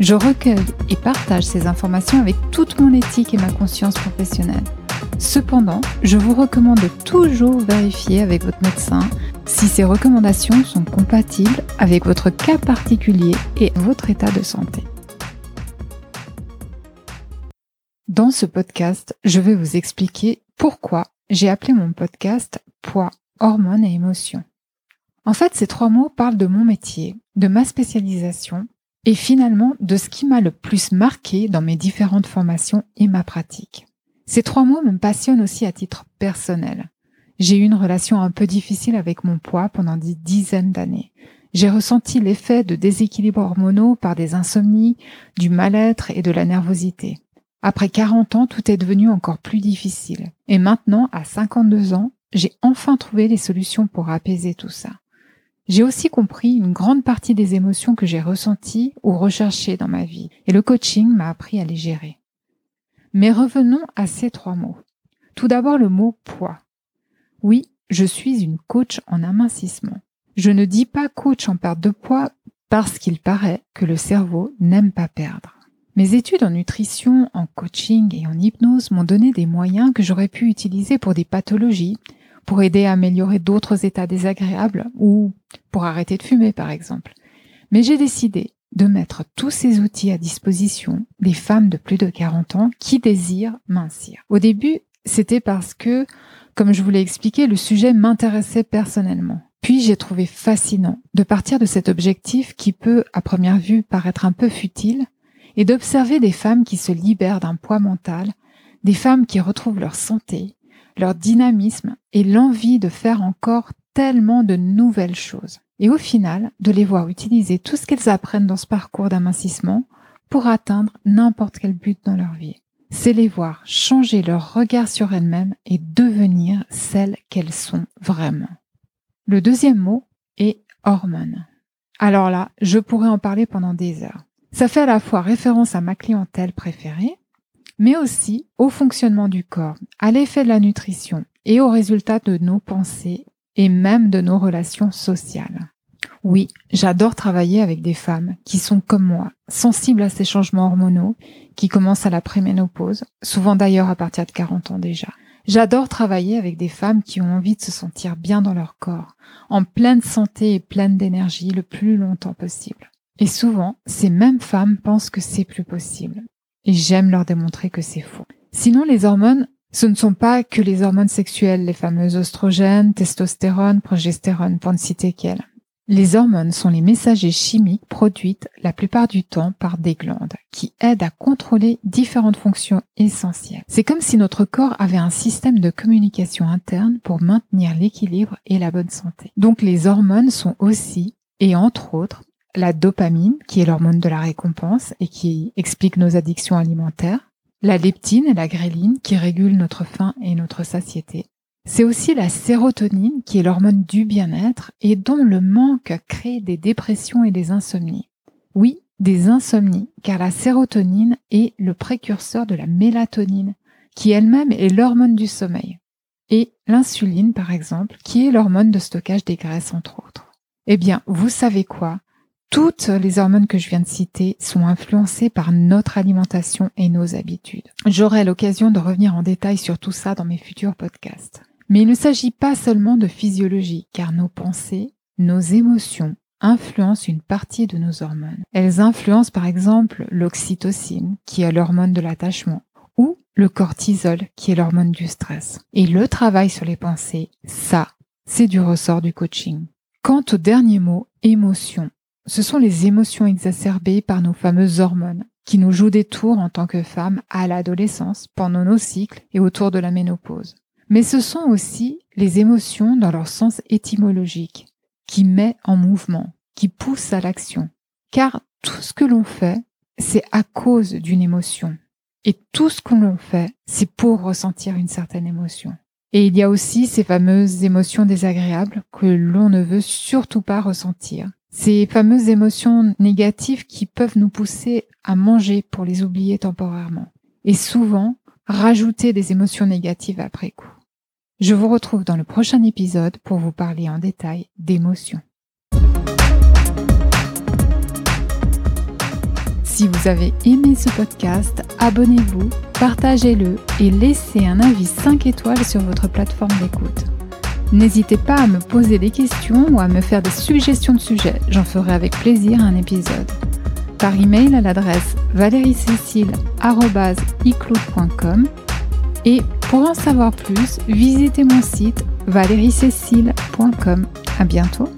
Je recueille et partage ces informations avec toute mon éthique et ma conscience professionnelle. Cependant, je vous recommande toujours vérifier avec votre médecin si ces recommandations sont compatibles avec votre cas particulier et votre état de santé. Dans ce podcast, je vais vous expliquer pourquoi j'ai appelé mon podcast Poids, hormones et émotions. En fait, ces trois mots parlent de mon métier, de ma spécialisation et finalement de ce qui m'a le plus marqué dans mes différentes formations et ma pratique. Ces trois mots me passionnent aussi à titre personnel. J'ai eu une relation un peu difficile avec mon poids pendant des dizaines d'années. J'ai ressenti l'effet de déséquilibres hormonaux par des insomnies, du mal-être et de la nervosité. Après 40 ans, tout est devenu encore plus difficile. Et maintenant, à 52 ans, j'ai enfin trouvé les solutions pour apaiser tout ça. J'ai aussi compris une grande partie des émotions que j'ai ressenties ou recherchées dans ma vie, et le coaching m'a appris à les gérer. Mais revenons à ces trois mots. Tout d'abord le mot poids. Oui, je suis une coach en amincissement. Je ne dis pas coach en perte de poids parce qu'il paraît que le cerveau n'aime pas perdre. Mes études en nutrition, en coaching et en hypnose m'ont donné des moyens que j'aurais pu utiliser pour des pathologies, pour aider à améliorer d'autres états désagréables ou pour arrêter de fumer par exemple. Mais j'ai décidé de mettre tous ces outils à disposition des femmes de plus de 40 ans qui désirent mincir. Au début, c'était parce que, comme je vous l'ai expliqué, le sujet m'intéressait personnellement. Puis j'ai trouvé fascinant de partir de cet objectif qui peut, à première vue, paraître un peu futile, et d'observer des femmes qui se libèrent d'un poids mental, des femmes qui retrouvent leur santé, leur dynamisme et l'envie de faire encore tellement de nouvelles choses. Et au final, de les voir utiliser tout ce qu'elles apprennent dans ce parcours d'amincissement pour atteindre n'importe quel but dans leur vie. C'est les voir changer leur regard sur elles-mêmes et devenir celles qu'elles sont vraiment. Le deuxième mot est hormones. Alors là, je pourrais en parler pendant des heures. Ça fait à la fois référence à ma clientèle préférée, mais aussi au fonctionnement du corps, à l'effet de la nutrition et au résultat de nos pensées et même de nos relations sociales. Oui, j'adore travailler avec des femmes qui sont comme moi, sensibles à ces changements hormonaux qui commencent à la préménopause, souvent d'ailleurs à partir de 40 ans déjà. J'adore travailler avec des femmes qui ont envie de se sentir bien dans leur corps, en pleine santé et pleine d'énergie le plus longtemps possible. Et souvent, ces mêmes femmes pensent que c'est plus possible et j'aime leur démontrer que c'est faux. Sinon, les hormones, ce ne sont pas que les hormones sexuelles, les fameuses oestrogènes, testostérone, progestérone, pour ne citer qu'elles. Les hormones sont les messagers chimiques produites la plupart du temps par des glandes qui aident à contrôler différentes fonctions essentielles. C'est comme si notre corps avait un système de communication interne pour maintenir l'équilibre et la bonne santé. Donc les hormones sont aussi, et entre autres, la dopamine, qui est l'hormone de la récompense et qui explique nos addictions alimentaires, la leptine et la gréline, qui régulent notre faim et notre satiété. C'est aussi la sérotonine, qui est l'hormone du bien-être et dont le manque crée des dépressions et des insomnies. Oui, des insomnies, car la sérotonine est le précurseur de la mélatonine, qui elle-même est l'hormone du sommeil. Et l'insuline, par exemple, qui est l'hormone de stockage des graisses, entre autres. Eh bien, vous savez quoi? Toutes les hormones que je viens de citer sont influencées par notre alimentation et nos habitudes. J'aurai l'occasion de revenir en détail sur tout ça dans mes futurs podcasts. Mais il ne s'agit pas seulement de physiologie, car nos pensées, nos émotions influencent une partie de nos hormones. Elles influencent par exemple l'oxytocine, qui est l'hormone de l'attachement, ou le cortisol, qui est l'hormone du stress. Et le travail sur les pensées, ça, c'est du ressort du coaching. Quant au dernier mot, émotion, ce sont les émotions exacerbées par nos fameuses hormones qui nous jouent des tours en tant que femmes à l'adolescence, pendant nos cycles et autour de la ménopause. Mais ce sont aussi les émotions dans leur sens étymologique, qui met en mouvement, qui poussent à l'action. Car tout ce que l'on fait, c'est à cause d'une émotion. Et tout ce qu'on fait, c'est pour ressentir une certaine émotion. Et il y a aussi ces fameuses émotions désagréables que l'on ne veut surtout pas ressentir. Ces fameuses émotions négatives qui peuvent nous pousser à manger pour les oublier temporairement. Et souvent, rajouter des émotions négatives après coup. Je vous retrouve dans le prochain épisode pour vous parler en détail d'émotions. Si vous avez aimé ce podcast, abonnez-vous, partagez-le et laissez un avis 5 étoiles sur votre plateforme d'écoute. N'hésitez pas à me poser des questions ou à me faire des suggestions de sujets, j'en ferai avec plaisir un épisode. Par email à l'adresse valeriecécile.com et pour en savoir plus, visitez mon site valeriecécile.com. À bientôt!